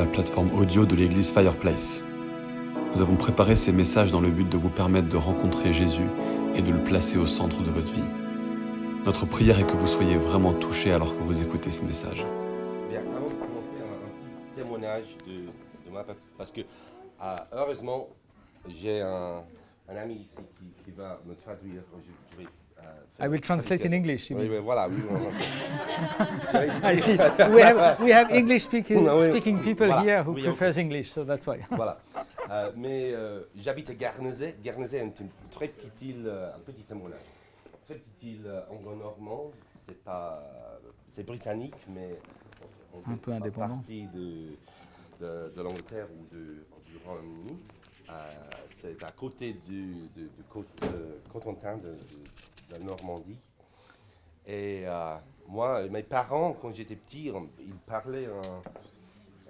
la plateforme audio de l'église Fireplace. Nous avons préparé ces messages dans le but de vous permettre de rencontrer Jésus et de le placer au centre de votre vie. Notre prière est que vous soyez vraiment touchés alors que vous écoutez ce message. Bien, avant de commencer, un, petit témoignage de, de ma parce que euh, heureusement, j'ai un, ami ici qui, va me traduire. Je, je vais, I will translate in. English. Oui, oui, voilà, oui. oui, oui. I see. We have, we have English speaking, we- speaking people voilà. here who Oui, prefers English, so that's why. voilà. Euh, mais euh, j'habite à Guernesey. Guernesey est une très petite île, euh, un petit témoignage. Très petite île euh, anglo-normande. C'est pas, c'est britannique, mais on Un fait peu indépendant. partie de, de, de l'Angleterre ou de, du Royaume-Uni. Euh, c'est à côté du, du, du côte, Cotentin de, de- de la Normandie. Et euh, moi, mes parents, quand j'étais petit, ils parlaient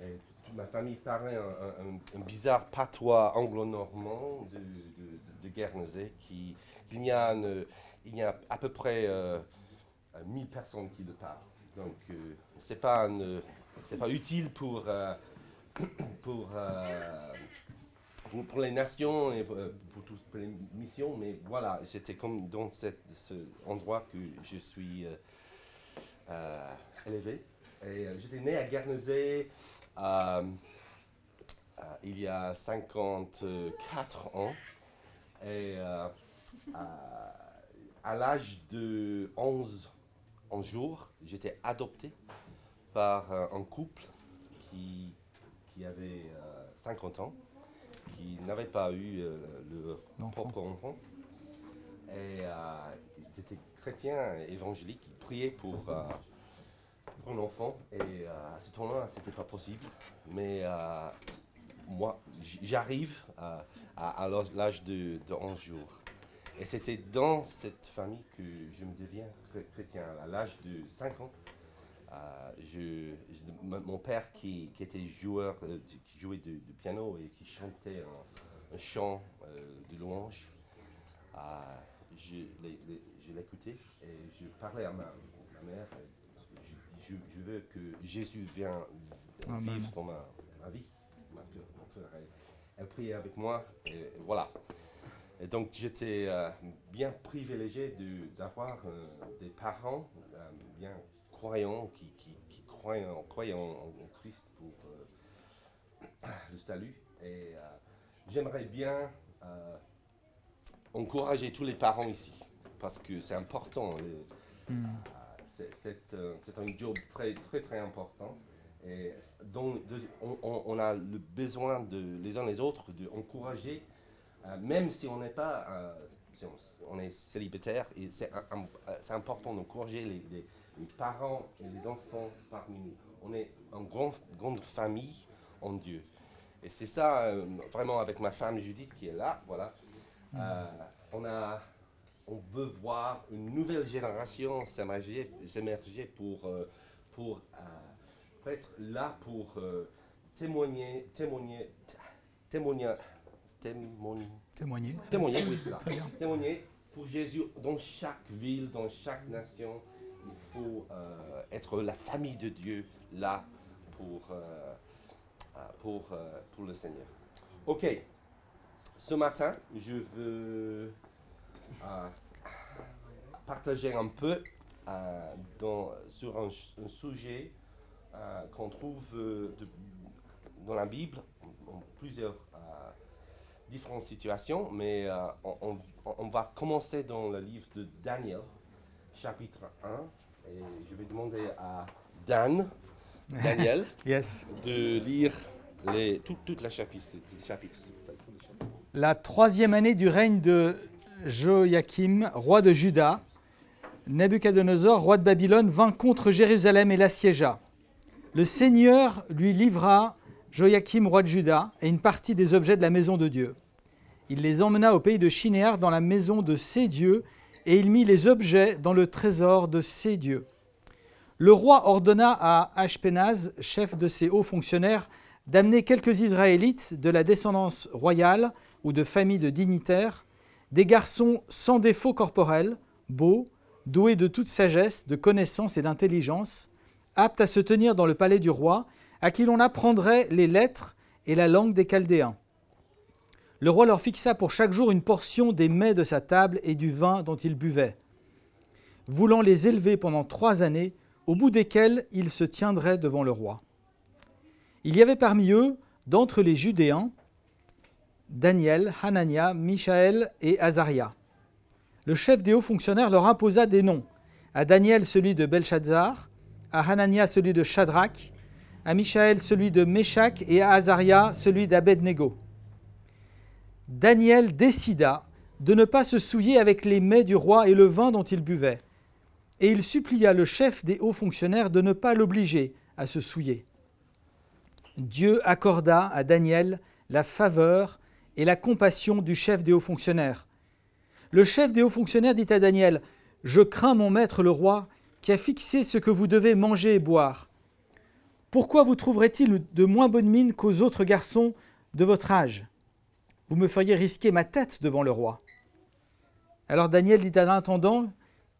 et toute ma famille parlait un, bizarre patois anglo-normand de, de, Guernesey, qui, il, y a une- il y a à peu près euh, 1000 personnes qui le parlent. Donc, euh, c'est pas, pas utile pour, euh, pour, euh, pour, les nations et pour, pour, pour les missions, mais voilà, j'étais comme dans cette, ce endroit que je suis euh, euh, élevé. Et euh, j'étais né à Guernesey euh, euh, il y a 54 ans. Et euh, à, l'âge de 11 ans jour, j'étais adopté par euh, un couple qui, qui avait euh, 50 ans, qui n'avait pas eu euh, leur propre enfant. Et euh, ils étaient chrétiens évangéliques, ils priaient pour, euh, pour un enfant. Et euh, à ce temps-là, ce n'était pas possible. Mais euh, moi, j'arrive à, à, à l'âge de, de 11 jours. Et c'était dans cette famille que je me deviens chré- chrétien. À l'âge de 5 ans, euh, je, je- mon père qui, qui était joueur, euh, qui jouait du, du piano et qui chantait un, un chant euh, de louange, je l'écoutais et je parlais à ma, ma mère. Je, veux que Jésus vienne vivre dans ma, ma vie. Ma cœur, mon cœur. Elle, elle priait avec moi et voilà. Et donc j'étais bien privilégié de- d'avoir des parents bien croyants qui, qui, qui croient, en, croient en, en Christ pour euh, le salut. Et euh, j'aimerais bien euh, encourager tous les parents ici parce que c'est important. euh, c'est- un job très très très important. Et de- on, a le besoin de les uns les autres d'encourager, même si on n'est pas, si on, est célibataire, et c'est important d'encourager les, les- les parents et les enfants parmi nous. On est une grand, grande famille en Dieu. Et c'est ça, euh, vraiment, avec ma femme Judith qui est là, voilà. Euh, on, a, on veut voir une nouvelle génération s'émerger s'émerger pour, euh, pour, être là pour témoigner, témoigner, témoigner, témoigner, Témoigner. témoigner, oui, c'est ça. Très bien. témoigner pour Jésus dans chaque ville, dans chaque nation. Faut euh, être la famille de Dieu là pour, euh, euh, pour, pour le Seigneur. Ok, ce matin, je veux partager un peu dans- sur un, sujet qu'on trouve dans la Bible en plusieurs différentes situations, mais on- on va commencer dans le livre de Daniel, chapitre 1, et je vais demander à Dan, Daniel, Yes. de lire les, tout, toute la chapitre. La troisième année du règne de Joachim, roi de Juda, Nabuchodonosor, roi de Babylone, vint contre Jérusalem et l'assiégea. Le Seigneur lui livra Joachim, roi de Juda, et une partie des objets de la maison de Dieu. Il les emmena au pays de Chinéar dans la maison de ses dieux, et il mit les objets dans le trésor de ses dieux. Le roi ordonna à Ashpenaz, chef de ses hauts fonctionnaires, d'amener quelques Israélites de la descendance royale ou de familles de dignitaires, des garçons sans défaut corporel, beaux, doués de toute sagesse, de connaissance et d'intelligence, aptes à se tenir dans le palais du roi, à qui l'on apprendrait les lettres et la langue des Chaldéens. Le roi leur fixa pour chaque jour une portion des mets de sa table et du vin dont ils buvaient, voulant les élever pendant trois années, au bout desquelles ils se tiendraient devant le roi. Il y avait parmi eux, d'entre les Judéens, Daniel, Hanania, Michaël et Azaria. Le chef des hauts fonctionnaires leur imposa des noms. À Daniel celui de Belshazzar, à Hanania celui de Shadrach, à Michaël celui de Meshach et à Azaria celui d'Abednego. Daniel décida de ne pas se souiller avec les mets du roi et le vin dont il buvait, et il supplia le chef des hauts fonctionnaires de ne pas l'obliger à se souiller. Dieu accorda à Daniel la faveur et la compassion du chef des hauts fonctionnaires. Le chef des hauts fonctionnaires dit à Daniel, Je crains mon maître le roi, qui a fixé ce que vous devez manger et boire. Pourquoi vous trouverait-il de moins bonne mine qu'aux autres garçons de votre âge? Vous me feriez risquer ma tête devant le roi. Alors Daniel dit à l'intendant,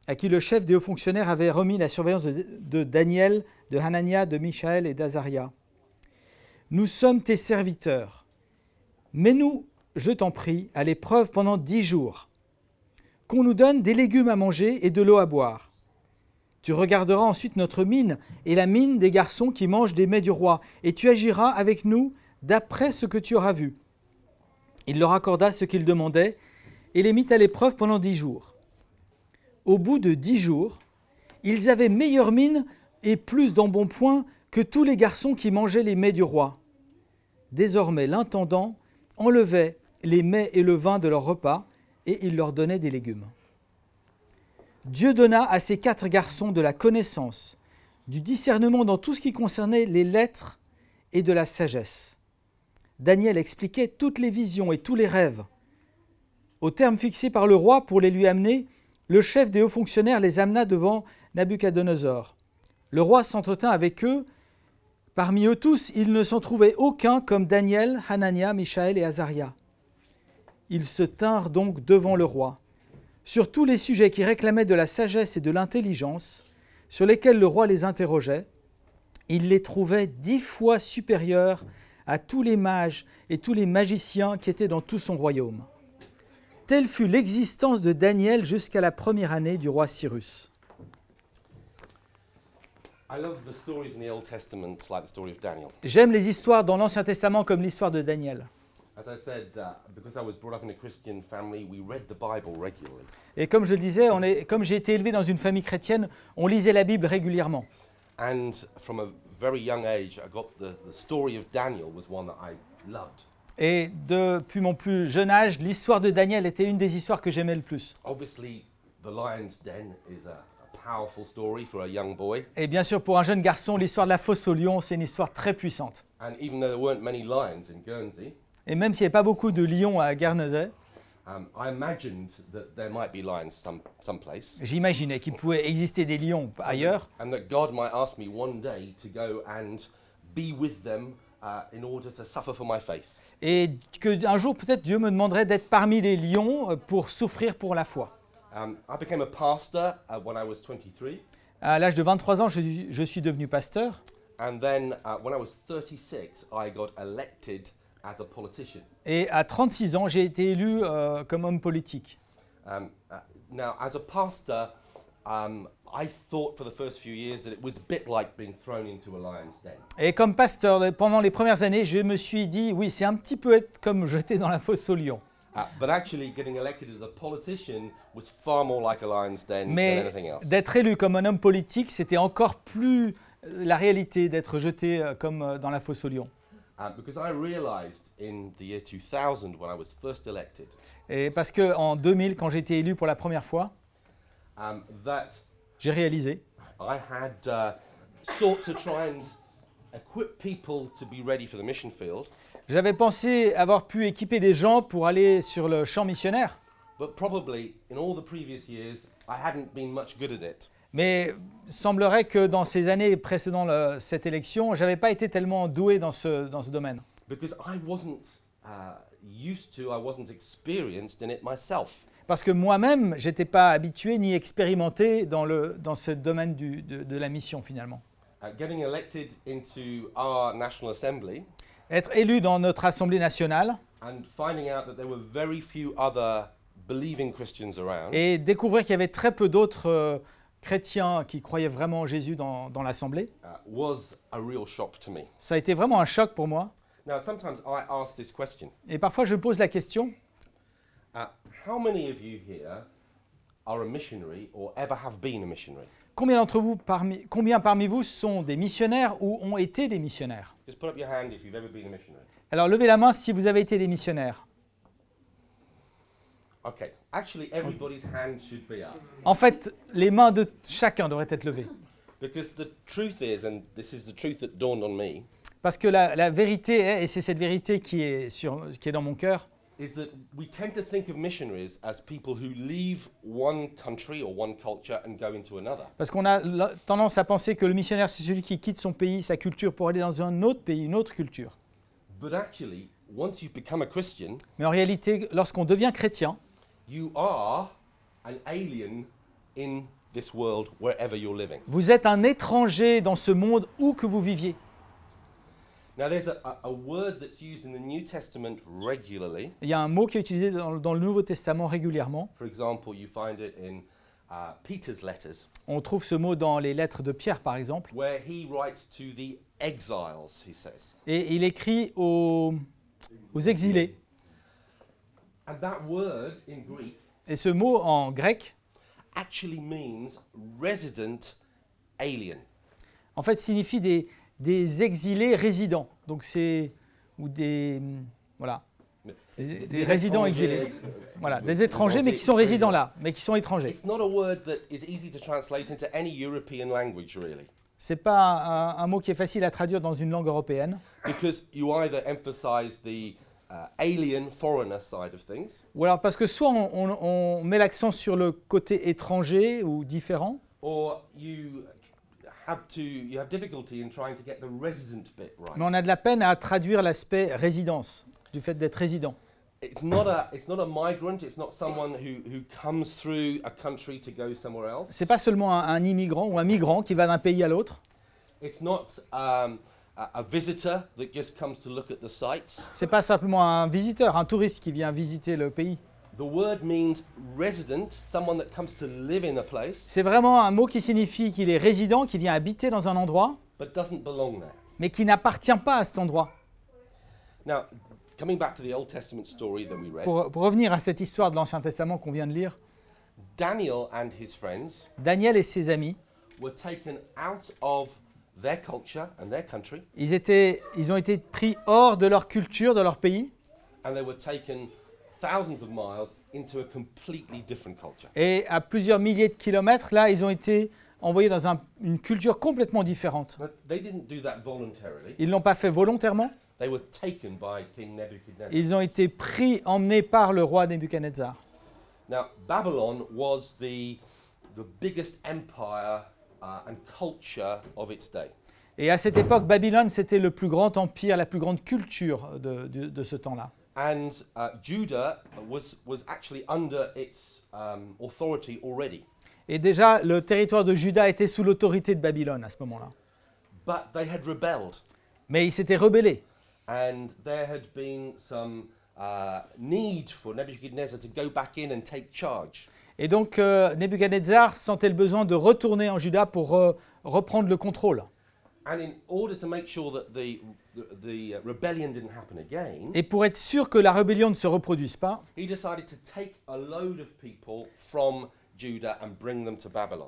à qui le chef des hauts fonctionnaires avait remis la surveillance de, Daniel, de Hanania, de Michaël et d'Azaria. Nous sommes tes serviteurs. Mets-nous, je t'en prie, à l'épreuve pendant dix jours. Qu'on nous donne des légumes à manger et de l'eau à boire. Tu regarderas ensuite notre mine et la mine des garçons qui mangent des mets du roi, et tu agiras avec nous d'après ce que tu auras vu. Il leur accorda ce qu'ils demandaient et les mit à l'épreuve pendant dix jours. Au bout de dix jours, ils avaient meilleure mine et plus d'embonpoint que tous les garçons qui mangeaient les mets du roi. Désormais, l'intendant enlevait les mets et le vin de leur repas, et il leur donnait des légumes. Dieu donna à ces quatre garçons de la connaissance, du discernement dans tout ce qui concernait les lettres et de la sagesse. Daniel expliquait toutes les visions et tous les rêves. Au terme fixé par le roi pour les lui amener, le chef des hauts fonctionnaires les amena devant Nabuchodonosor. Le roi s'entretint avec eux Parmi eux tous, il ne s'en trouvait aucun comme Daniel, Hanania, Michaël et Azaria. Ils se tinrent donc devant le roi. Sur tous les sujets qui réclamaient de la sagesse et de l'intelligence, sur lesquels le roi les interrogeait, il les trouvait dix fois supérieurs à tous les mages et tous les magiciens qui étaient dans tout son royaume. Telle fut l'existence de Daniel jusqu'à la première année du roi Cyrus. J'aime les histoires dans l'Ancien Testament comme l'histoire de Daniel. Et comme je le disais, on est, comme j'ai été élevé dans une famille chrétienne, on lisait la Bible régulièrement. And from a very young age, I got the, the story of Daniel was one that I loved. Et depuis mon plus jeune âge, l'histoire de Daniel était une des histoires que j'aimais le plus. Obviously, the lion's den is a powerful story for a young boy. Et bien sûr, pour un jeune garçon, l'histoire de la fosse au lion, c'est une histoire très puissante. And even though there weren't many lions in Guernsey, Et même s'il n'y avait pas beaucoup de lions à Guernesey, j'imaginais qu'il pouvait exister des lions ailleurs and that God might ask me one day to go and be with them in order to suffer for my faith. et qu'un jour peut-être Dieu me demanderait d'être parmi les lions euh, pour souffrir pour la foi. Um, I became a pastor uh, when I was 23, À l'âge de 23 ans, je, je suis devenu pasteur. and then uh, when I was 36, I got elected as a politician. Et à 36 ans, j'ai été élu euh, comme homme politique. Um, uh, now, as a pastor, um, I thought for the first few years that it was a bit like being thrown into a lion's den. Et comme pasteur, pendant les premières années, je me suis dit, oui, c'est un petit peu être comme jeté dans la fosse au lion. Uh, but actually, getting elected as a politician was far more like a lion's den than Mais anything else. d'être élu comme un homme politique, c'était encore plus euh, la réalité d'être jeté euh, comme euh, dans la fosse au lion. Um, because I realized in the year 2000, when I was first elected, Et parce que en 2000, quand j'ai été élu pour la première fois, um, that j'ai réalisé I had uh, sought to try and equip people to be ready for the mission field, J'avais pensé avoir pu équiper des gens pour aller sur le champ missionnaire, but probably in all the previous years, I hadn't been much good at it. Mais il semblerait que dans ces années précédant le- cette élection, j'avais pas été tellement doué dans ce, dans ce domaine. because I wasn't uh, used to, I wasn't experienced in it myself. Parce que moi-même, j'étais pas habitué ni expérimenté dans, le, dans ce domaine du- de, de la mission finalement. uh, getting elected into our National Assembly être élu dans notre Assemblée nationale and finding out that there were very few other believing Christians around. et découvrir qu'il y avait très peu d'autres euh, chrétiens qui croyaient vraiment en Jésus dans, dans l'Assemblée, uh, was a real shock to me. ça a été vraiment un choc pour moi. Now, sometimes I ask this question Et parfois, je pose la question, uh, How many of you here are a missionary or ever have been a missionary? combien d'entre vous, parmi, combien parmi vous sont des missionnaires ou ont été des missionnaires? Just put up your hand if you've ever been a missionary. Alors, levez la main si vous avez été des missionnaires. Okay, actually, everybody's hand should be up. En fait, les mains de chacun devraient être levées. Because the truth is, and this is the truth that dawned on me, Parce que la, la vérité est, et c'est cette vérité qui est, sur, qui est dans mon cœur, is that we tend to think of missionaries as people who leave one country or one culture and go into another. parce qu'on a la- tendance à penser que le missionnaire, c'est celui qui quitte son pays, sa culture, pour aller dans un autre pays, une autre culture. But actually, once you've become a Christian, Mais en réalité, lorsqu'on devient chrétien, you are an alien in this world wherever you're living. vous êtes un étranger dans ce monde où que vous viviez. Now, there's a, a, a word that's used in the New Testament regularly. Il y a un mot qui est utilisé dans, dans le Nouveau Testament régulièrement. For example, you find it in uh, Peter's letters, On trouve ce mot dans les lettres de Pierre, par exemple. where he writes to the exiles, he says. Et il écrit aux, aux exilés. And that word in Greek Et ce mot en grec, actually means resident alien. en fait, signifie des, des exilés résidents. Donc c'est ou des voilà des, des résidents exilés. Voilà, des étrangers mais qui sont résidents là, mais qui sont étrangers. It's not a word that is easy to translate into any European language, really, C'est pas un, un mot qui est facile à traduire dans une langue européenne, because you either emphasize the uh, alien foreigner side of things, ou alors parce que soit on, on- on met l'accent sur le côté étranger ou différent, or you have to you have difficulty in trying to get the resident bit right. mais on a de la peine à traduire l'aspect résidence du fait d'être résident. It's not a it's not a migrant. It's not someone who, who comes through a country to go somewhere else. C'est pas seulement un, un immigrant ou un migrant qui va d'un pays à l'autre. It's not um, a, a visitor that just comes to look at the sights. C'est pas simplement un visiteur, un touriste qui vient visiter le pays. The word means resident, someone that comes to live in a place C'est vraiment un mot qui signifie qu'il est résident, qui vient habiter dans un endroit, but doesn't belong there. mais qui n'appartient pas à cet endroit. Now, coming back to the Old Testament story that we read, Pour, pour revenir à cette histoire de l'Ancien Testament qu'on vient de lire, Daniel and his friends Daniel et ses amis, were taken out of their culture and their country, ils, étaient, ils ont été pris hors de leur culture, de leur pays, and they were taken thousands of miles into a completely different culture. et à plusieurs milliers de kilomètres, là, ils ont été envoyés dans un- une culture complètement différente. But they didn't do that voluntarily. Ils ne l'ont pas fait volontairement, They were taken by King Nebuchadnezzar. ils ont été pris, emmenés par le roi Nebuchadnezzar. Now, Babylon was the, the biggest empire uh, and culture of its day. Et à cette époque, Babylone, c'était le plus grand empire, la plus grande culture de, de- de ce temps-là. And uh, Judah was, was actually under its um, authority already. Et déjà, le territoire de Juda était sous l'autorité de Babylone à ce moment-là. But they had rebelled, Mais ils s'étaient rebellés. and there had been some uh, need for Nebuchadnezzar to go back in and take charge. Et donc, euh, Nebuchadnezzar sentait le besoin de retourner en Juda pour euh, reprendre le contrôle. And in order to make sure that the, the, the rebellion didn't happen again, Et pour être sûr que la rébellion ne se reproduise pas,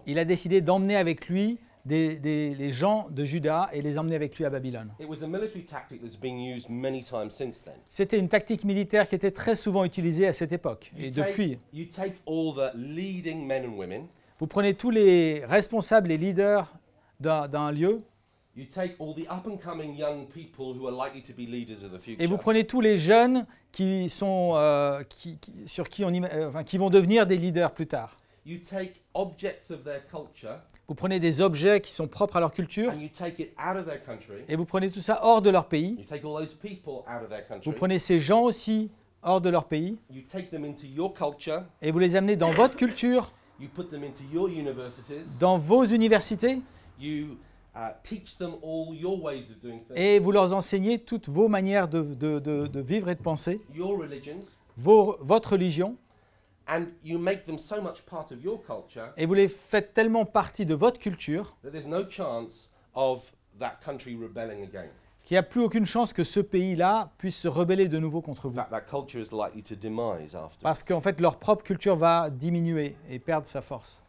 il a décidé d'emmener avec lui des, des- les gens de Juda et les emmener avec lui à Babylone. C'était une tactique militaire qui était très souvent utilisée à cette époque. Et You take, depuis, you take all the leading men and women, vous prenez tous les responsables, les leaders d'un lieu, you take all the up and coming young people who are likely to be leaders of the future. et vous prenez tous les jeunes qui, sont, euh, qui, qui- sur qui, on, ima- euh, enfin, qui vont devenir des leaders plus tard. You take objects of their culture Vous prenez des objets qui sont propres à leur culture, and you take it out of their country. et vous prenez tout ça hors de leur pays. Vous prenez ces gens aussi hors de leur pays, You take them into your culture. et vous les amenez dans votre culture, dans vos universités, You teach them all your ways of doing things, et vous leur enseignez toutes vos manières de, de- de- de vivre et de penser, your religions, vos- votre religion, et vous les faites tellement partie de votre culture that there's no chance of that country rebelling again. qu'il n'y a plus aucune chance que ce pays-là puisse se rebeller de nouveau contre vous. That, that culture is likely to demise after. Parce qu'en fait, leur propre culture va diminuer et perdre sa force.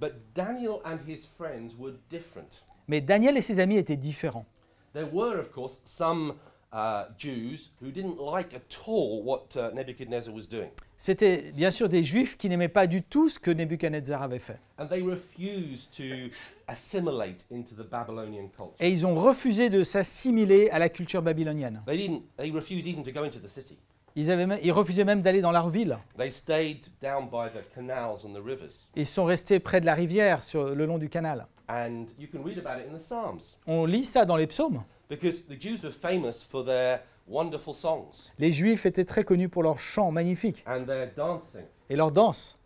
But Daniel and his friends were different. Mais Daniel et ses amis étaient différents. There were, of course, some uh, Jews who didn't like at all what uh, Nebuchadnezzar was doing. C'était bien sûr des juifs qui n'aimaient pas du tout ce que Nebuchadnezzar avait fait. And they refused to assimilate into the Babylonian culture. Et ils ont refusé de s'assimiler à la culture babylonienne. They didn't. They refused even to go into the city. Ils, avaient même- ils refusaient même d'aller dans leur ville. They stayed down by the canals and the rivers. Ils sont restés près de la rivière, sur le long du canal. And you can read about it in the Psalms On lit ça dans les psaumes. Because the Jews were famous for their wonderful songs Les juifs étaient très connus pour leurs chants magnifiques and their dancing. et leurs danses.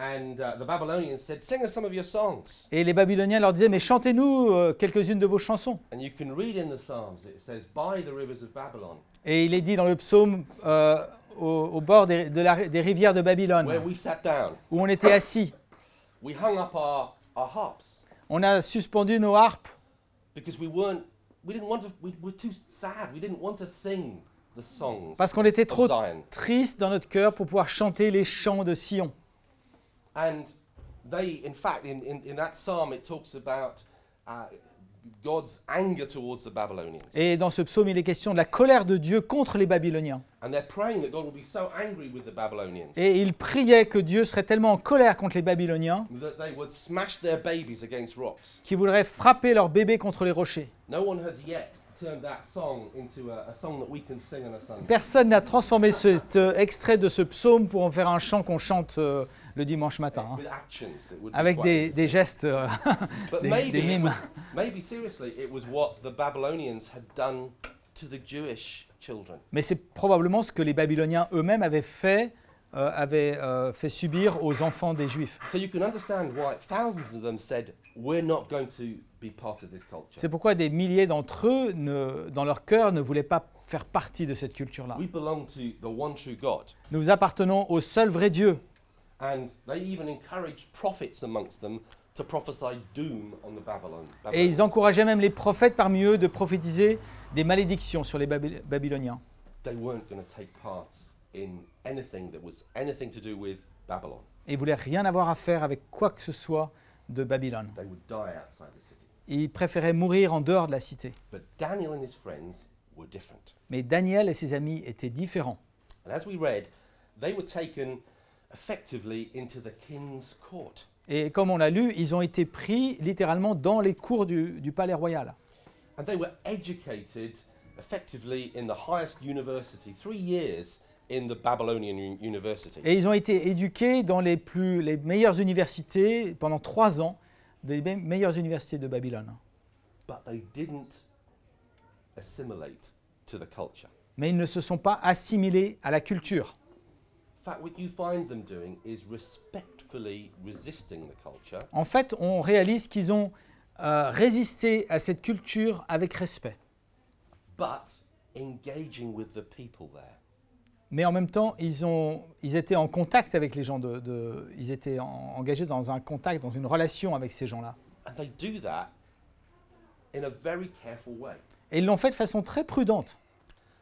And uh, the Babylonians said, Sing us some of your songs. Et les Babyloniens leur disaient, mais chantez-nous euh, quelques-unes de vos chansons. And you can read in the Psalms, it says, By the rivers of Babylon, Et il est dit dans le psaume, euh, au, au bord des, de la- des rivières de Babylone, where we sat down, où on était assis. we hung up our, our harps On a suspendu nos harpes because we weren't, we didn't want to, we were too sad. We didn't want to sing the songs parce qu'on était of trop Zion. tristes dans notre cœur pour pouvoir chanter les chants de Sion. And they, in fact, in, in, in that psalm, it talks about uh, God's anger towards the Babylonians. Et dans ce psaume, il est question de la colère de Dieu contre les Babyloniens. and they're praying that God will be so angry with the Babylonians Et il priait que Dieu serait tellement en colère contre les Babyloniens that they would smash their babies against rocks. qu'il voudrait frapper leurs bébés contre les rochers. No one has yet turned that song into a, a song that we can sing on a Sunday. Personne n'a transformé cet euh, extrait de ce psaume pour en faire un chant qu'on chante euh, le dimanche matin, hein, avec des, gestes, euh, des, maybe, des mimes. was, maybe seriously, it was what the Babylonians had done to the Jewish children. Mais c'est probablement ce que les Babyloniens eux-mêmes avaient fait, euh, avaient euh, fait subir aux enfants des Juifs. So you can understand why thousands of them said, "We're not going to be part of this culture. C'est pourquoi des milliers d'entre eux, ne- dans leur cœur, ne voulaient pas faire partie de cette culture-là. We belong to the one true God." Nous appartenons au seul vrai Dieu. Et ils encourageaient même les prophètes parmi eux de prophétiser des malédictions sur les Baby- Babyloniens. They weren't going to take part in anything that was anything to do with Babylon. Et ils voulaient rien avoir à faire avec quoi que ce soit de Babylone. They would die outside the city. Ils préféraient mourir en dehors de la cité. But Daniel and his friends were different. Mais Daniel et ses amis étaient différents. And as we read, they were taken effectively into the king's court. Et comme on l'a lu, ils ont été pris littéralement dans les cours du, du palais royal. And they were educated effectively in the highest university, three years in the Babylonian u- university. Et ils ont été éduqués dans les, plus, les meilleures universités pendant trois ans, des me- meilleures universités de Babylone. But they didn't assimilate to the culture. Mais ils ne se sont pas assimilés à la culture. En fait, on réalise qu'ils ont euh, résisté à cette culture avec respect. but engaging with the people there. Mais en même temps, ils, ont, ils étaient en contact avec les gens, de, de- ils étaient en- engagés dans un contact, dans une relation avec ces gens-là. And they do that in a very careful way. Et ils l'ont fait de façon très prudente.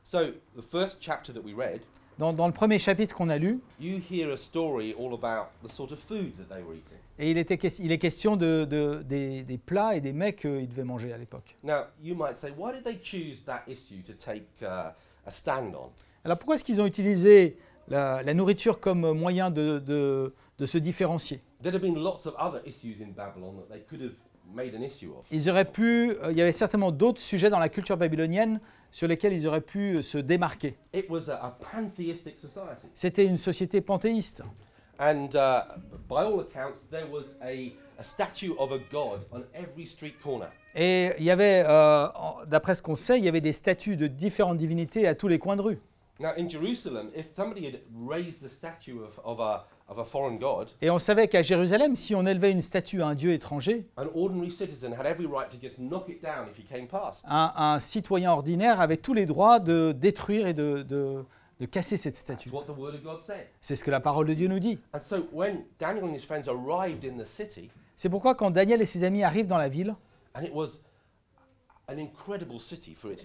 So, the first chapter that we read, Dans, dans le premier chapitre qu'on a lu, you hear a story all about the sort of food that they were eating. et il, était, il est question de, de- des, des plats et des mets qu'ils devaient manger à l'époque. Now, you might say, why did they choose that issue to take uh, a stand on? Alors pourquoi est-ce qu'ils ont utilisé la, la nourriture comme moyen de, de- de se différencier? There'd have been lots of other issues in Babylon that they could have made an issue of. Ils auraient pu, euh, il y avait certainement d'autres sujets dans la culture babylonienne sur lesquels ils auraient pu euh, se démarquer. It was a, a pantheistic society. C'était une société panthéiste. And uh, by all accounts, there was a, a statue of a god on every street corner. Et il y avait, euh, d'après ce qu'on sait, il y avait des statues de différentes divinités à tous les coins de rue. Now, in Jerusalem, if somebody had raised a statue of, of a, of a foreign god, Et on savait qu'à Jérusalem, si on élevait une statue à un dieu étranger, an ordinary citizen had every right to just knock it down if he came past. un, un citoyen ordinaire avait tous les droits de détruire et de, de- de casser cette statue. That's what the word of God said. C'est ce que la parole de Dieu nous dit. And so when Daniel and his friends arrived in the city, C'est pourquoi quand Daniel et ses amis arrivent dans la ville, and it was an incredible city for its et day,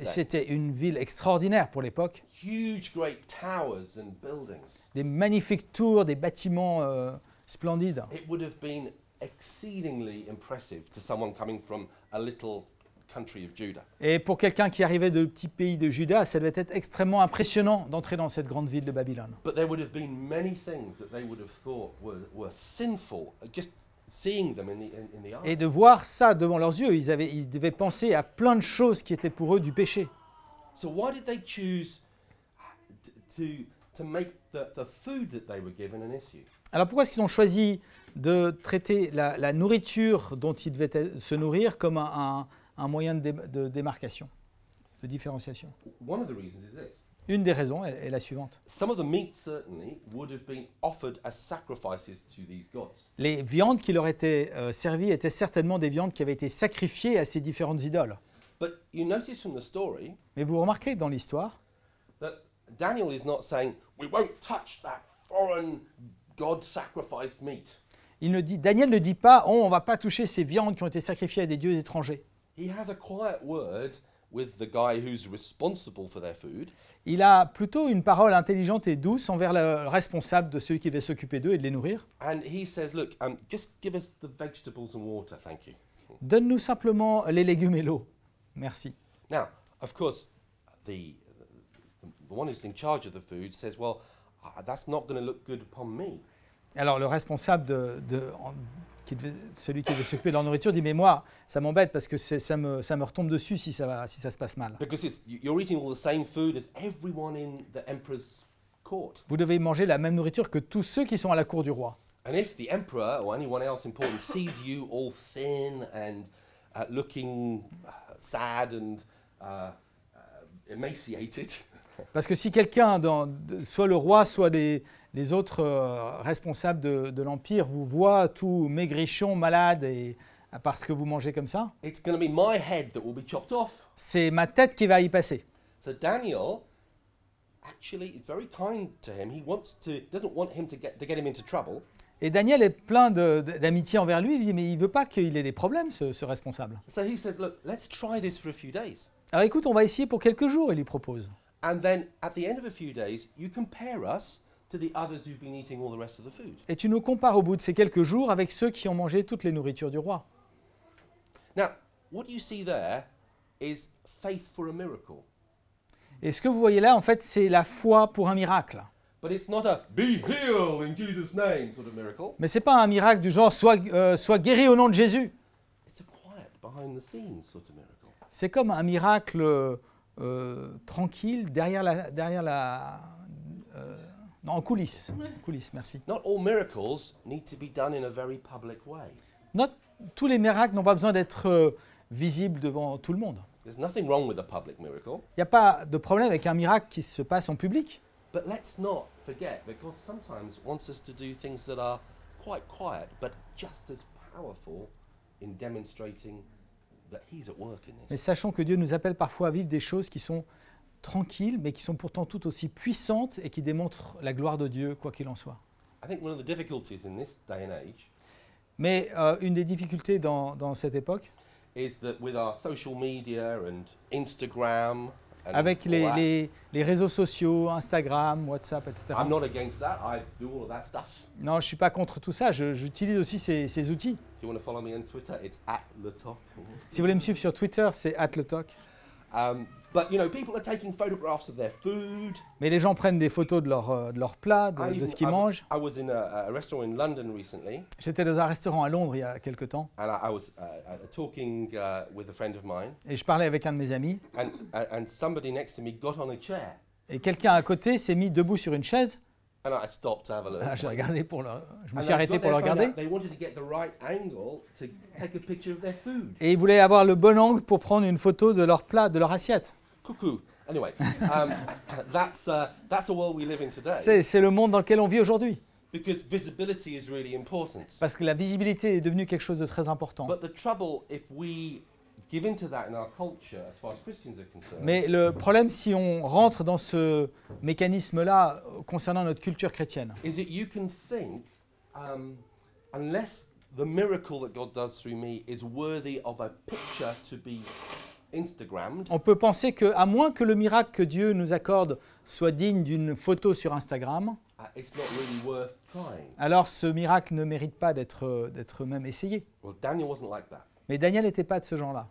c'était une ville extraordinaire pour l'époque, huge, great towers and buildings, des magnifiques tours, des bâtiments euh, splendides. it would have been exceedingly impressive to someone coming from a little country of Judah. Et pour quelqu'un qui arrivait de petit pays de Juda, ça devait être extrêmement impressionnant d'entrer dans cette grande ville de Babylone. Et eye. de voir ça devant leurs yeux, ils, avaient, ils devaient penser à plein de choses qui étaient pour eux du péché. So why did they choose t- to, to make the, the food that they were given an issue? Alors pourquoi est-ce qu'ils ont choisi de traiter la, la nourriture dont ils devaient se nourrir comme un, un- un moyen de, dé- de démarcation, de différenciation? One of the reasons is this. Une des raisons est, est la suivante. Some of the meat certainly would have been offered as sacrifices to these gods. Les viandes qui leur étaient euh, servies étaient certainement des viandes qui avaient été sacrifiées à ces différentes idoles. But you notice from the story Mais vous remarquez dans l'histoire that Daniel is not saying, we won't touch that foreign God sacrificed meat. il ne dit, Daniel ne dit pas oh, on va pas toucher ces viandes qui ont été sacrifiées à des dieux étrangers. He has a quiet word with the guy who's responsible for their food. Il a plutôt une parole intelligente et douce envers le responsable de celui qui devait s'occuper d'eux et de les nourrir. And he says, Look, um, just give us the vegetables and water, thank you. Donne-nous simplement les légumes et l'eau. Merci. Now, of course, the, the, one who's in charge of the food says, Well, uh, that's not going to look good upon me. Alors le responsable, de, de- qui devait- celui qui devait s'occuper de leur nourriture, dit mais moi, ça m'embête parce que ça me, ça me retombe dessus si ça, va, si ça se passe mal. Vous devez manger la même nourriture que tous ceux qui sont à la cour du roi. And if the emperor or anyone else important sees you all thin and uh, looking uh, sad and uh, uh, emaciated, Parce que si quelqu'un, soit le roi, soit les, les autres euh, responsables de, de l'Empire, vous voit tout maigrichon, malade, et, parce que vous mangez comme ça, it's going to be my head that will be chopped off. c'est ma tête qui va y passer. So Daniel actually is very kind to him. He wants to doesn't want him to get to get him into trouble. Et Daniel est plein d'amitié envers lui, il dit mais il veut pas qu'il ait des problèmes, ce, ce responsable. So he says, "Look, let's try this for a few days." Alors écoute, on va essayer pour quelques jours, il lui propose. And then at the end of a few days, you compare us Et tu nous compares au bout de ces quelques jours avec ceux qui ont mangé toutes les nourritures du roi. Now, what you see there is faith for a miracle. Et ce que vous voyez là, en fait, c'est la foi pour un miracle. But it's not a be healed in Jesus' name sort of miracle. Mais c'est pas un miracle du genre sois, euh, sois guéri au nom de Jésus. It's a quiet, behind the scenes sort of miracle. C'est comme un miracle euh, tranquille derrière la, derrière la, euh, non, en coulisses. Coulisses, merci. Not all miracles need to be done in a very public way. Not- tous les miracles n'ont pas besoin d'être euh, visibles devant tout le monde. There's nothing wrong with a public miracle. Il n'y a pas de problème avec un miracle qui se passe en public. But let's not forget that God sometimes wants us to do things that are quite quiet, but just as powerful in demonstrating that He's at work in Mais this. sachons que Dieu nous appelle parfois à vivre des choses qui sont tranquilles, mais qui sont pourtant tout aussi puissantes et qui démontrent la gloire de Dieu, quoi qu'il en soit. I think one of the difficulties in this day and age Mais euh, une des difficultés dans, dans cette époque, is that with our social media and Instagram and avec les, les- les réseaux sociaux, Instagram, WhatsApp, etc. I'm not against that. I do all of that stuff. Non, je ne suis pas contre tout ça, j'utilise aussi ces, ces outils. If you want to follow me on Twitter, it's at le top. Si vous voulez me suivre sur Twitter, c'est. Um, but you know, people are taking photographs of their food. Mais les gens prennent des photos de leur, euh, de leur plat, de, ce qu'ils mangent. I was in a, a restaurant in London recently, J'étais dans un restaurant à Londres il y a quelque temps and I, I was talking with a friend of mine, et je parlais avec un de mes amis and, and and somebody next to me got on a chair, et quelqu'un à côté s'est mis debout sur une chaise. and I stopped to have a look. Ah, regardé pour le, je me suis arrêté pour le regarder out. They wanted to get the right angle to take a picture of their food. et ils voulaient avoir le bon angle pour prendre une photo de leur plat, de leur assiette. Cuckoo. Anyway, um, that's uh, that's the world we live in today. C'est c'est le monde dans lequel on vit aujourd'hui. because visibility is really important. Parce que la visibilité est devenue quelque chose de très important. But the trouble, if we give into that in our culture, as far as Christians are concerned, Mais le problème, si on rentre dans ce mécanisme-là euh, concernant notre culture chrétienne, is that you can think, um, unless the miracle that God does through me is worthy of a picture to be on peut penser que, à moins que le miracle que Dieu nous accorde soit digne d'une photo sur Instagram, it's not really worth trying. alors ce miracle ne mérite pas d'être même essayé. Well, Daniel wasn't like that. Mais Daniel n'était pas de ce genre-là.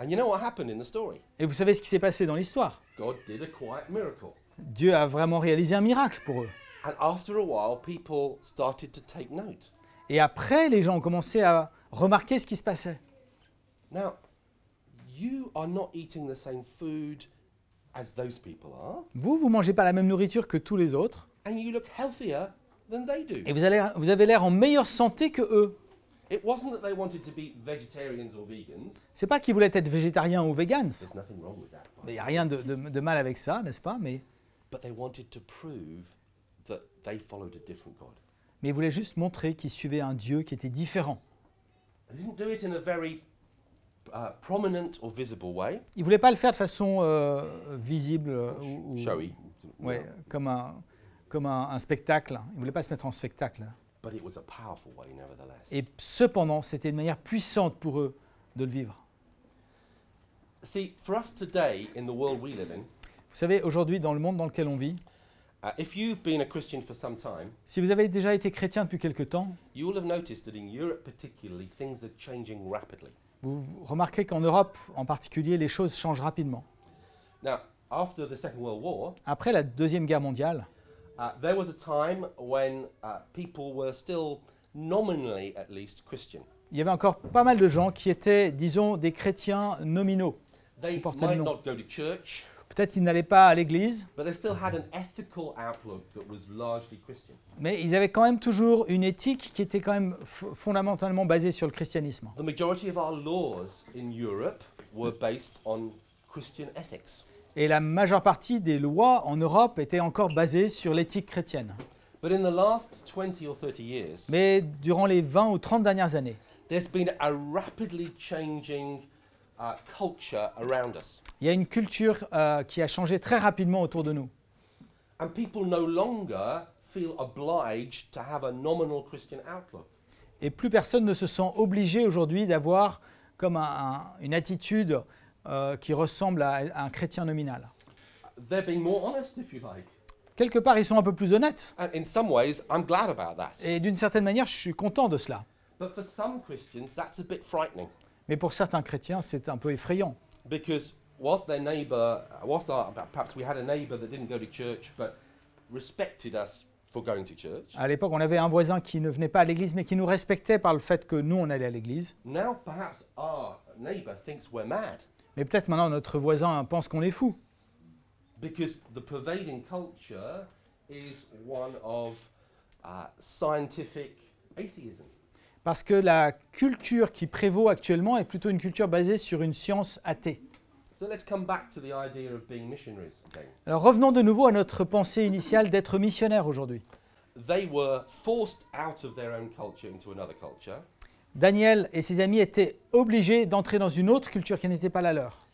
And you know what happened in the story? Et vous savez ce qui s'est passé dans l'histoire? Dieu a vraiment réalisé un miracle pour eux. And after a while, people started to take note. Et après, les gens ont commencé à remarquer ce qui se passait. Now, you are not eating the same food as those people are, Vous, vous mangez pas la même nourriture que tous les autres, and you look healthier than they do. et vous, allez- vous avez l'air en meilleure santé que eux. It wasn't that they wanted to be vegetarians or vegans. C'est pas qu'ils voulaient être végétariens ou végans. There's nothing wrong with that. Il n'y a rien de, de- de mal avec ça, n'est-ce pas? Mais, But they wanted to prove that they followed a different God. mais ils voulaient juste montrer qu'ils suivaient un Dieu qui était différent. They didn't do it in a very uh, prominent or visible way, pas le faire de façon euh, visible euh, ou, ou- showy, ouais, comme, un, comme un, un spectacle. Ils voulaient pas se mettre en spectacle. but it was a powerful way nevertheless. Et cependant, c'était une manière puissante pour eux de le vivre. See, for us today in the world we live in, Vous savez, aujourd'hui, dans le monde dans lequel on vit, uh, if you've been a Christian for some time, si vous avez déjà été chrétien depuis quelque temps, you will have noticed that in Europe particularly, things are changing rapidly. Vous remarquerez qu'en Europe en particulier, les choses changent rapidement. Now, after the Second World War, Après la Deuxième Guerre mondiale, uh, there was a time when uh, people were still nominally, at least, Christian. il y avait encore pas mal de gens qui étaient, disons, des chrétiens nominaux. They portaient le might nom. not go to church, Peut-être qu'ils n'allaient pas à l'église, but they still had an ethical outlook that was largely Christian. mais ils avaient quand même toujours une éthique qui était quand même fondamentalement basée sur le christianisme. The majority of our laws in Europe were based on Christian ethics. Et la majeure partie des lois en Europe étaient encore basées sur l'éthique chrétienne. But in the last 20 or 30 years, Mais durant les 20 ou 30 dernières années, there's been a rapidly changing uh, culture around us. il y a une culture euh, qui a changé très rapidement autour de nous. And people no longer feel obliged to have a nominal Christian outlook. Et plus personne ne se sent obligé aujourd'hui d'avoir comme un- un- une attitude euh, qui ressemble à, à un chrétien nominal. They're being more honest, if you like. Quelque part, ils sont un peu plus honnêtes. And in some ways, I'm glad about that. Et d'une certaine manière, je suis content de cela. But for some Christians, that's a bit frightening Mais pour certains chrétiens, c'est un peu effrayant. because whilst their neighbour, whilst our, perhaps we had a neighbour that didn't go to church but respected us for going to church, À l'époque, on avait un voisin qui ne venait pas à l'église, mais qui nous respectait par le fait que nous, on allait à l'église. now perhaps our neighbour thinks we're mad Mais peut-être maintenant, notre voisin pense qu'on est fou. because the pervading culture is one of uh, scientific atheism. Parce que la culture qui prévaut actuellement est plutôt une culture basée sur une science athée. So let's come back to the idea of being missionaries again. Alors revenons de nouveau à notre pensée initiale d'être missionnaire aujourd'hui. They were forced out of their own culture into another culture, Daniel et ses amis étaient obligés d'entrer dans une autre culture qui n'était pas la leur.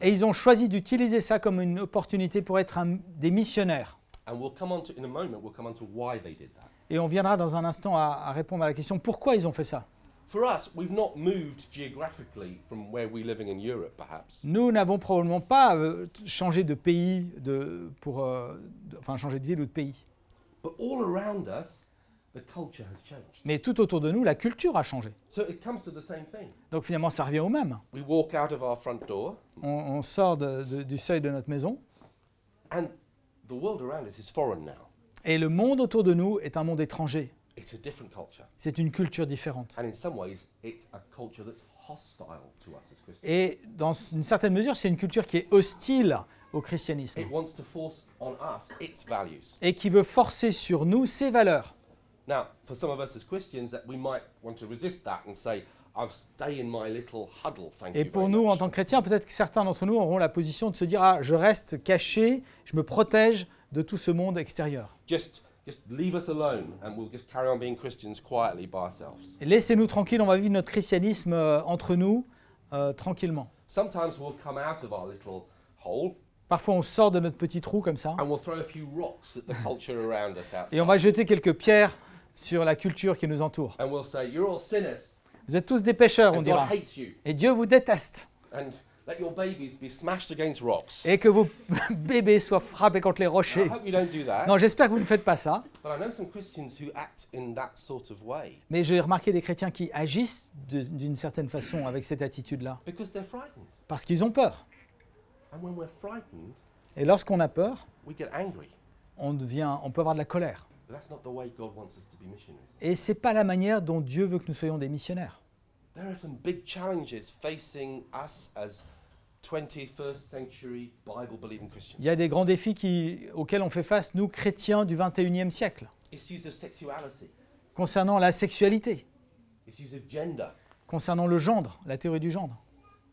Et ils ont choisi d'utiliser ça comme une opportunité pour être un- des missionnaires. And we'll come on to, in a moment, we'll come on to why they did that. Et on viendra dans un instant à, à répondre à la question pourquoi ils ont fait ça? For us, we've not moved geographically from where we're living in Europe, perhaps. Nous n'avons probablement pas euh, changé de pays, de, pour, euh, de- enfin changé de ville ou de pays. But all around us, the culture has changed. Mais tout autour de nous, la culture a changé. So it comes to the same thing. Donc finalement, ça revient au même. We walk out of our front door, On, on sort de- du seuil de notre maison and the world around us is foreign now. et le monde autour de nous est un monde étranger. It's a different culture. C'est une culture différente. And in some ways, it's a culture that's hostile to us as Christians. Et dans une certaine mesure, c'est une culture qui est hostile au christianisme It wants to force on us its values. et qui veut forcer sur nous ses valeurs. Now, for some of us as Christians, that we might want to resist that and say, I'll stay in my little huddle, thank Et pour nous, en tant que chrétiens, peut-être que certains d'entre nous auront la position de se dire Ah, je reste caché, je me protège de tout ce monde extérieur. Just, just leave us alone, and we'll just carry on being Christians quietly by ourselves. Et Laissez-nous tranquilles, on va vivre notre christianisme euh, entre nous, euh, tranquillement. Sometimes we'll come out of our little hole Parfois, on sort de notre petit trou comme ça, and we'll throw a few rocks at the culture around us outside. et on va jeter quelques pierres sur la culture qui nous entoure. And we'll say, You're all sinners, Vous êtes tous des pécheurs, on dira. Et Dieu vous déteste. And let your babies be smashed against rocks. Et que vos bébés soient frappés contre les I rochers. hope you don't do that. Non, j'espère que vous ne faites pas ça. Mais j'ai remarqué des chrétiens qui agissent d'une certaine façon avec cette attitude-là. Parce qu'ils ont peur. And when we're frightened, Et lorsqu'on a peur, we get angry. on, devient, on peut avoir de la colère. But that's not the way God wants us to be missionaries. Et ce n'est pas la manière dont Dieu veut que nous soyons des missionnaires. There are some big challenges facing us as 21st century Bible believing Christians. Il y a des grands défis qui- auxquels on fait face, nous, chrétiens du 21e siècle, Issues of sexuality, concernant la sexualité, issues of gender, concernant le gendre, la théorie du gendre,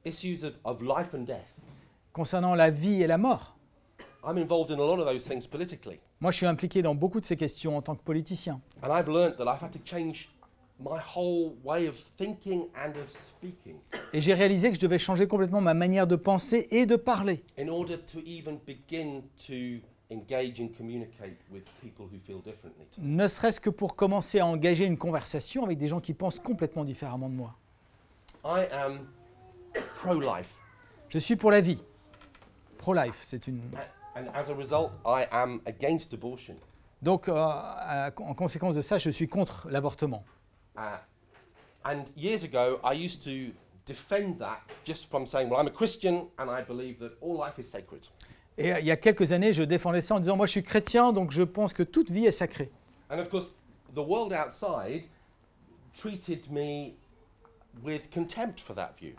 issues of, of life and death. concernant la vie et la mort. I'm involved in a lot of those things politically. Moi, je suis impliqué dans beaucoup de ces questions en tant que politicien. And I've learned that I've had to change my whole way of thinking and of speaking Et j'ai réalisé que je devais changer complètement ma manière de penser et de parler, in order to even begin to engage and communicate with people who feel differently. to me. ne serait-ce que pour commencer à engager une conversation avec des gens qui pensent complètement différemment de moi. I am pro-life, Je suis pour la vie. Pro-life, c'est une... and as a result, I am against abortion. Donc, euh, à- en conséquence de ça, je suis contre l'avortement. Uh, and years ago, I used to defend that just from saying, well, I'm a Christian and I believe that all life is sacred. Et euh, il y a quelques années, je défendais ça en disant, moi je suis chrétien, donc je pense que toute vie est sacrée. And of course, the world outside treated me with contempt for that view.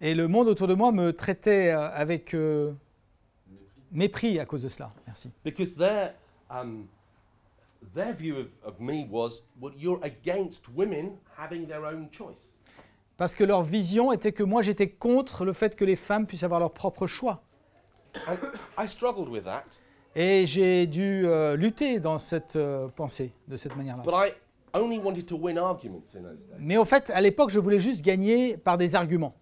Et le monde autour de moi me traitait euh, avec euh, mépris à cause de cela. Merci. Because their, um, their view of, of me was, well, you're against women having their own choice. Parce que leur vision était que moi j'étais contre le fait que les femmes puissent avoir leur propre choix. And I struggled with that, Et j'ai dû euh, lutter dans cette euh, pensée, de cette manière-là. but I only wanted to win arguments in those days. Mais au fait, à l'époque, je voulais juste gagner par des arguments.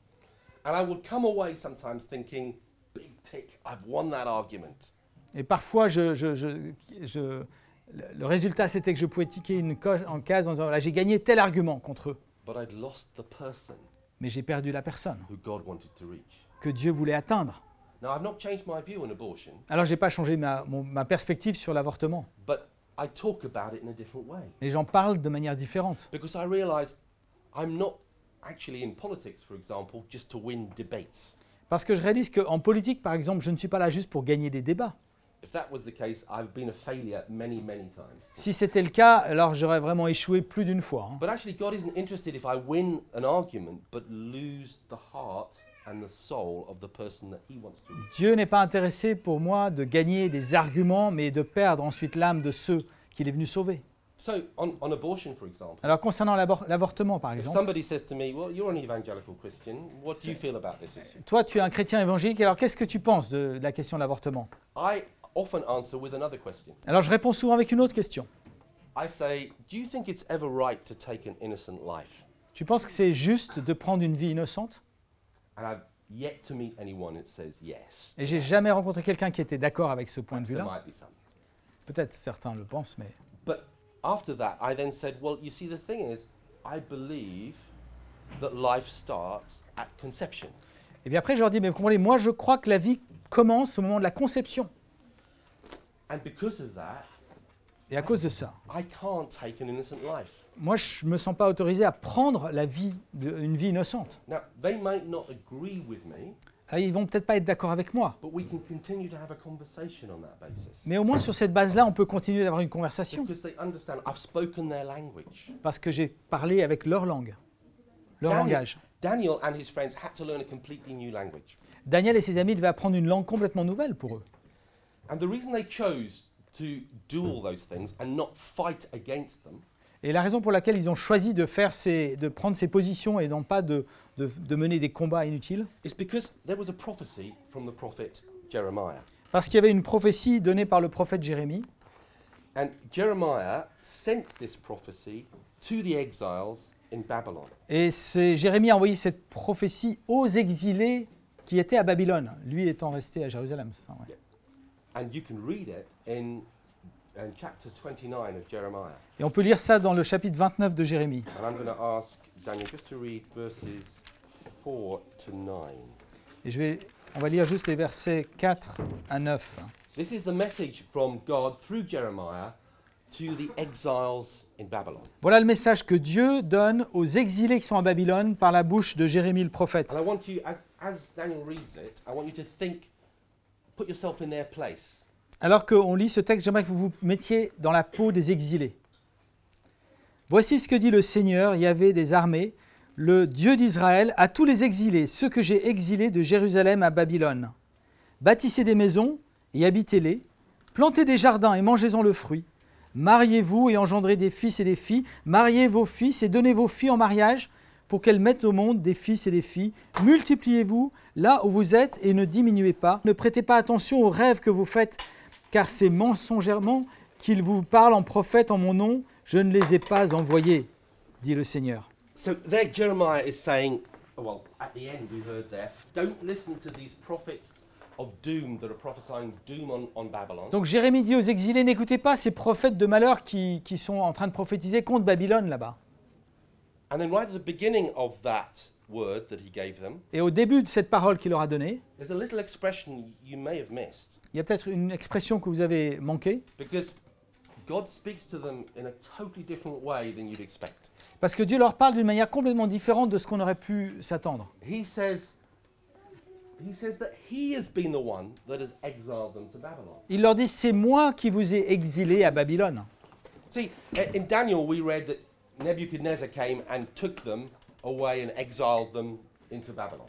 And I would come away sometimes thinking, tick, I've won that argument. Et parfois, je, je- je- je- le- résultat, c'était que je pouvais tiquer une coche en case en disant voilà, j'ai gagné tel argument contre eux, But I'd lost the person mais j'ai perdu la personne who God wanted to reach. que Dieu voulait atteindre. Now, I've not changed my view on abortion, Alors, j'ai pas changé ma, mon- ma perspective sur l'avortement, but I talk about it in a different way mais j'en parle de manière différente. because I realize I'm not actually in politics, for example, just to win debates. Parce que je réalise qu'en politique, par exemple, je ne suis pas là juste pour gagner des débats. If that was the case, I've been a failure many, many times. Si c'était le cas, alors j'aurais vraiment échoué plus d'une fois. hein. But actually, God isn't interested if I win an argument but lose the heart and the soul of the person that He wants to reach. Dieu n'est pas intéressé pour moi de gagner des arguments, mais de perdre ensuite l'âme de ceux qu'il est venu sauver. So, on, on abortion, for example, Alors concernant l'avortement, par exemple, somebody says to me, Well, you're an evangelical Christian, what do you feel about this issue? toi tu es un chrétien évangélique, alors qu'est-ce que tu penses de, de la question de l'avortement? I often answer with another question. Alors je réponds souvent avec une autre question. I say, Do you think it's ever right to take an innocent life? Tu penses que c'est juste de prendre une vie innocente? And I've yet to meet anyone that says yes. Et j'ai jamais rencontré quelqu'un qui était d'accord avec ce point de vue-là. Peut-être certains le pensent, mais after that, I then said, Well, you see, the thing is, I believe that life starts at conception. et bien après je leur dis mais vous comprenez, moi je crois que la vie commence au moment de la conception. And because of that, Et à cause de ça, I can't take an innocent life. moi je me sens pas autorisé à prendre la vie de- une vie innocente. Now, they might not agree with me, Ah, Ils vont peut-être pas être d'accord avec moi, but we can continue to have a conversation on that basis. mais au moins sur cette base-là, on peut continuer d'avoir une conversation Because they understand I've spoken their language. parce que j'ai parlé avec leur langue, leur Daniel, langage. Daniel and his friends had to learn a completely new language. Daniel et ses amis devaient apprendre une langue complètement nouvelle pour eux. And the reason they chose to do all those things and not fight against them Et la raison pour laquelle ils ont choisi de, faire ces- de prendre ces positions et non pas de, de- de mener des combats inutiles, is because there was a prophecy from the prophet Jeremiah. parce qu'il y avait une prophétie donnée par le prophète Jérémie. And Jeremiah sent this prophecy to the exiles in Babylon. Et c'est Jérémie a envoyé cette prophétie aux exilés qui étaient à Babylone, lui étant resté à Jérusalem. c'est ça, ouais. And you can read it in, in chapter 29 of Jeremiah. Et on peut lire ça dans le chapitre 29 de Jérémie. And I'm going to ask Daniel just to read verses 4 to 9. Et je vais, on va lire juste les versets 4 à 9. This is the message from God through Jeremiah to the exiles in Babylon. Voilà le message que Dieu donne aux exilés qui sont à Babylone par la bouche de Jérémie le prophète. And I want you, as, as Daniel reads it, I want you to think, put yourself in their place. Alors qu'on lit ce texte, j'aimerais que vous vous mettiez dans la peau des exilés. Voici ce que dit le Seigneur, Yahvé des armées, le Dieu d'Israël, à tous les exilés, ceux que j'ai exilés de Jérusalem à Babylone. Bâtissez des maisons et habitez-les, plantez des jardins et mangez-en le fruit. Mariez-vous et engendrez des fils et des filles, mariez vos fils et donnez vos filles en mariage pour qu'elles mettent au monde des fils et des filles. Multipliez-vous là où vous êtes et ne diminuez pas. Ne prêtez pas attention aux rêves que vous faites, car c'est mensongèrement qu'ils vous parlent en prophète en mon nom. Je ne les ai pas envoyés, dit le Seigneur. So there Jeremiah is saying, well, at the end we heard there, don't listen to these prophets of doom that are prophesying doom on, on Babylon. Donc Jérémie dit aux exilés, n'écoutez pas ces prophètes de malheur qui, qui sont en train de prophétiser contre Babylone là-bas. And then right at the beginning of that word that he gave them, Et au début de cette parole qu'il leur a donnée, there's a little expression you may have missed. il y a peut-être une expression que vous avez manquée, Because parce que Dieu leur parle d'une manière complètement différente de ce qu'on aurait pu s'attendre. He says, he says that he has been the one that has exiled them to Babylon. Il leur dit, c'est moi qui vous ai exilés à Babylone. See, in Daniel we read that Nebuchadnezzar came and took them away and exiled them.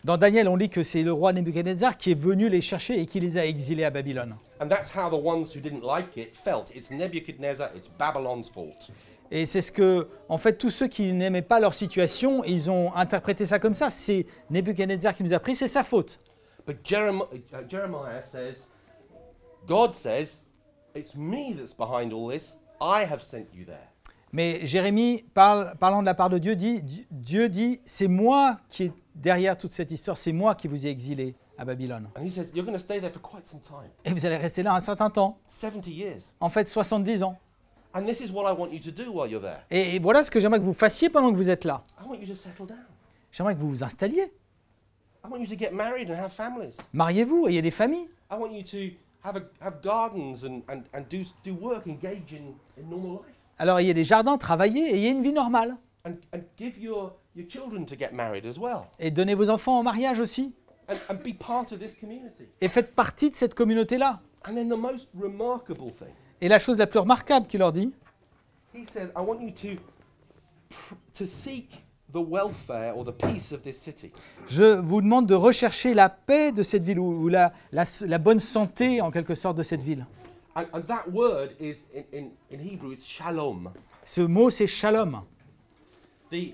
Dans Daniel, on lit que c'est le roi Nebuchadnezzar qui est venu les chercher et qui les a exilés à Babylone. And that's how the ones who didn't like it felt. It's Nebuchadnezzar, it's Babylon's fault. Et c'est ce que, en fait, tous ceux qui n'aimaient pas leur situation, ils ont interprété ça comme ça. C'est Nebuchadnezzar qui nous a pris, c'est sa faute. But Jeremiah, Jeremiah says, God says, it's me that's behind all this. I have sent you there. Mais Jérémie, parle- parlant de la part de Dieu, dit, Di- Dieu dit, c'est moi qui est derrière toute cette histoire, c'est moi qui vous ai exilés à Babylone. And he says, You're going to stay there for quite some time Et vous allez rester là un certain temps, 70 years. en fait 70 ans. And this is what I want you to do while you're there. Et, et voilà ce que j'aimerais que vous fassiez pendant que vous êtes là. I want you to settle down. J'aimerais que vous vous installiez. I want you to get married and have families. Mariez-vous, ayez des familles. I want you to have, a, have gardens and, and, and do, do work, engage in, in normal life. Alors ayez des jardins, travaillez et ayez une vie normale. And, and give your, your children to get married as well. Et donnez vos enfants en mariage aussi. And, and be part of this community. Et faites partie de cette communauté-là. And then the most remarkable thing, Et la chose la plus remarquable qu'il leur dit, he says, I want you to, pr- to seek the welfare or the peace of this city. je vous demande de rechercher la paix de cette ville, ou ou la, la, la bonne santé en quelque sorte de cette ville. And, and that word is, in, in, in Hebrew, it's shalom. Ce mot, c'est shalom. The,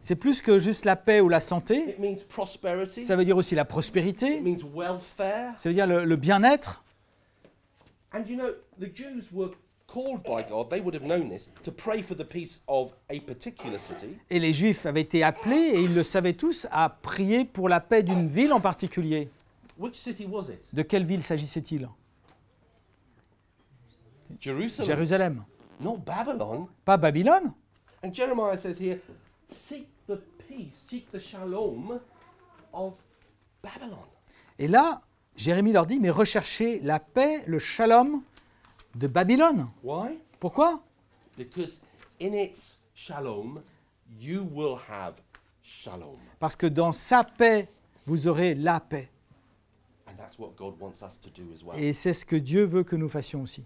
C'est plus que juste la paix ou la santé. It means prosperity. Ça veut dire aussi la It prospérité. means welfare. Ça veut dire le, le bien-être. And you know, the Jews were called by God, they would have known this, to pray for the peace of a particular city. Et les Juifs avaient été appelés, et ils le savaient tous, à prier pour la paix d'une ville en particulier. Which city was it? De quelle ville s'agissait-il? Jerusalem. Jérusalem. Not Babylon. Pas Babylone. And Jeremiah says here, seek the peace, seek the shalom of Babylon. Et là, Jérémie leur dit, mais recherchez la paix, le shalom de Babylone. Why? Pourquoi? Because in its shalom, you will have shalom. Parce que dans sa paix, vous aurez la paix. And that's what God wants us to do as well. Et c'est ce que Dieu veut que nous fassions aussi.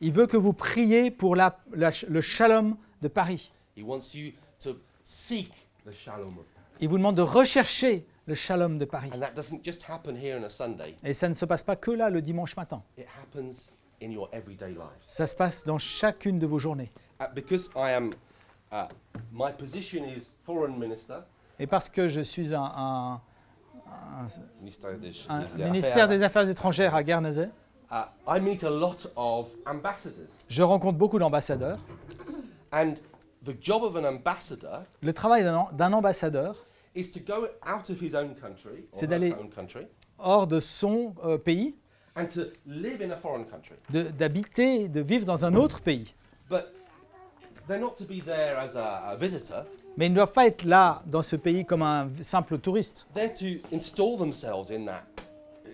Il veut que vous priez pour la- la- le shalom de Paris. He wants you to seek the shalom of Paris. Il vous demande de rechercher le shalom de Paris. And that doesn't just happen here on a Sunday, Et ça ne se passe pas que là, le dimanche matin. it happens in your everyday lives. Ça se passe dans chacune de vos journées. Uh, because I am, uh, my position is foreign minister, Et parce que je suis un, un- ministère des, un ministère Affaires, des Affaires étrangères à Guernesey, uh, I meet a lot of ambassadors. je rencontre beaucoup d'ambassadeurs. And the job of an ambassador Le travail d'un ambassadeur, is to go out of his own country, or C'est d'aller- hors de son euh, pays, and to live in a foreign country. de- d'habiter, de, vivre dans un autre pays. But they're not to be there as a, a visitor. Mais ils ne doivent pas être là, dans ce pays, comme un simple touriste. They're to install themselves in that,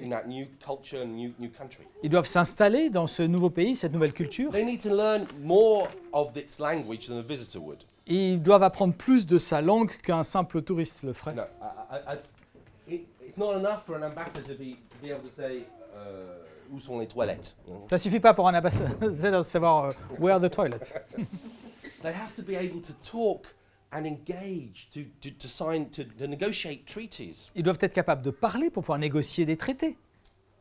in that new culture and new, new country. Ils doivent s'installer dans ce nouveau pays, cette nouvelle culture. They need to learn more of its language than a visitor would. Et ils doivent apprendre plus de sa langue qu'un simple touriste le ferait. No, I, I, I, it, it's not enough for an ambassador to be, to be able to say, uh, où sont les toilettes? you know? Ça suffit pas pour un ambassadeur de savoir euh, where are the toilets? They have to be able to talk and engage, to, to, to sign, to, to negotiate treaties. Ils doivent être capables de parler pour pouvoir négocier des traités.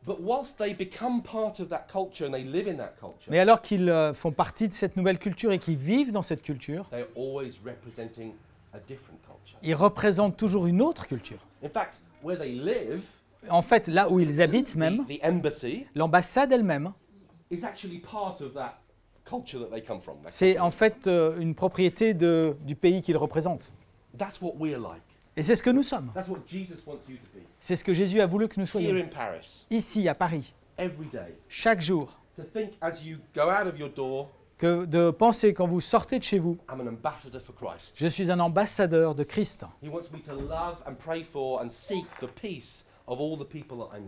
But whilst they become part of that culture and they live in that culture, Mais alors qu'ils euh, font partie de cette nouvelle culture et qu'ils vivent dans cette culture, they're always representing a different culture. ils représentent toujours une autre culture. In fact, where they live, En fait, là où ils habitent même, the, the embassy l'ambassade elle-même, is actually part of that c'est en fait euh, une propriété de- du pays qu'ils représentent. That's what we're like. Et c'est ce que nous sommes. That's what Jesus wants you to be. C'est ce que Jésus a voulu que nous Here soyons. in Paris, Ici, à Paris, every day, chaque jour, to think as you go out of your door, que de penser quand vous sortez de chez vous, I'm an ambassador for Christ. je suis un ambassadeur de Christ.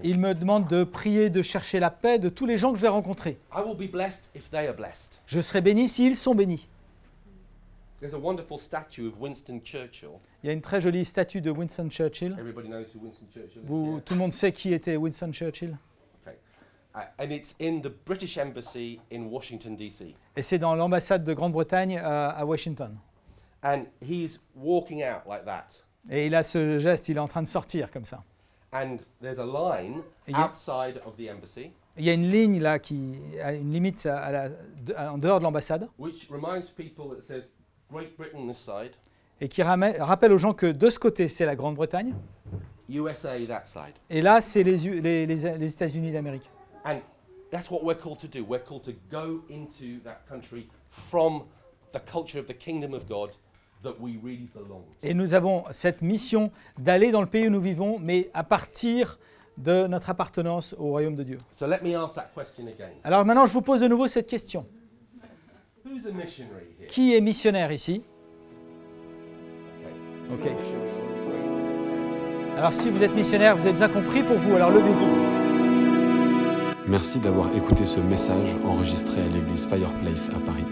Il me demande de prier, de chercher la paix de tous les gens que je vais rencontrer. I will be blessed if they are blessed. Je serai béni s'ils sont bénis. There's a wonderful statue of Winston Churchill. Il y a une très jolie statue de Winston Churchill. Everybody knows who Winston Churchill is. Vous, yeah? tout le monde sait qui était Winston Churchill. Okay. And it's in the British Embassy in Washington, D.C. Et c'est dans l'ambassade de Grande-Bretagne à, à Washington. And he's walking out like that. Et il a ce geste, il est en train de sortir comme ça. And there's a line Et il y a- outside of the embassy Il y a une ligne là qui a une limite à- à la- de- à- en dehors de l'ambassade which reminds people that says Great Britain this side, et qui rappelle aux gens que de ce côté c'est la Grande-Bretagne USA that side. et là c'est les, U- les- les- les États-Unis d'Amérique. And that's what we're called to do. We're called to go into that country from the culture of the kingdom of God that we really belong. to. Et nous avons cette mission d'aller dans le pays où nous vivons, mais à partir de notre appartenance au royaume de Dieu. So let me ask that question again. Alors maintenant, je vous pose de nouveau cette question. Who's a missionary here? Qui est missionnaire ici? Okay. Alors si vous êtes missionnaire, vous avez bien compris pour vous, alors levez-vous. Merci d'avoir écouté ce message enregistré à l'église Fireplace à Paris.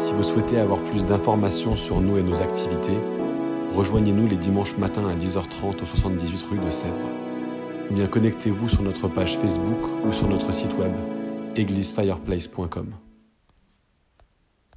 Si vous souhaitez avoir plus d'informations sur nous et nos activités, rejoignez-nous les dimanches matins à 10h30 au 78 rue de Sèvres. Ou bien connectez-vous sur notre page Facebook ou sur notre site web églisefireplace.com.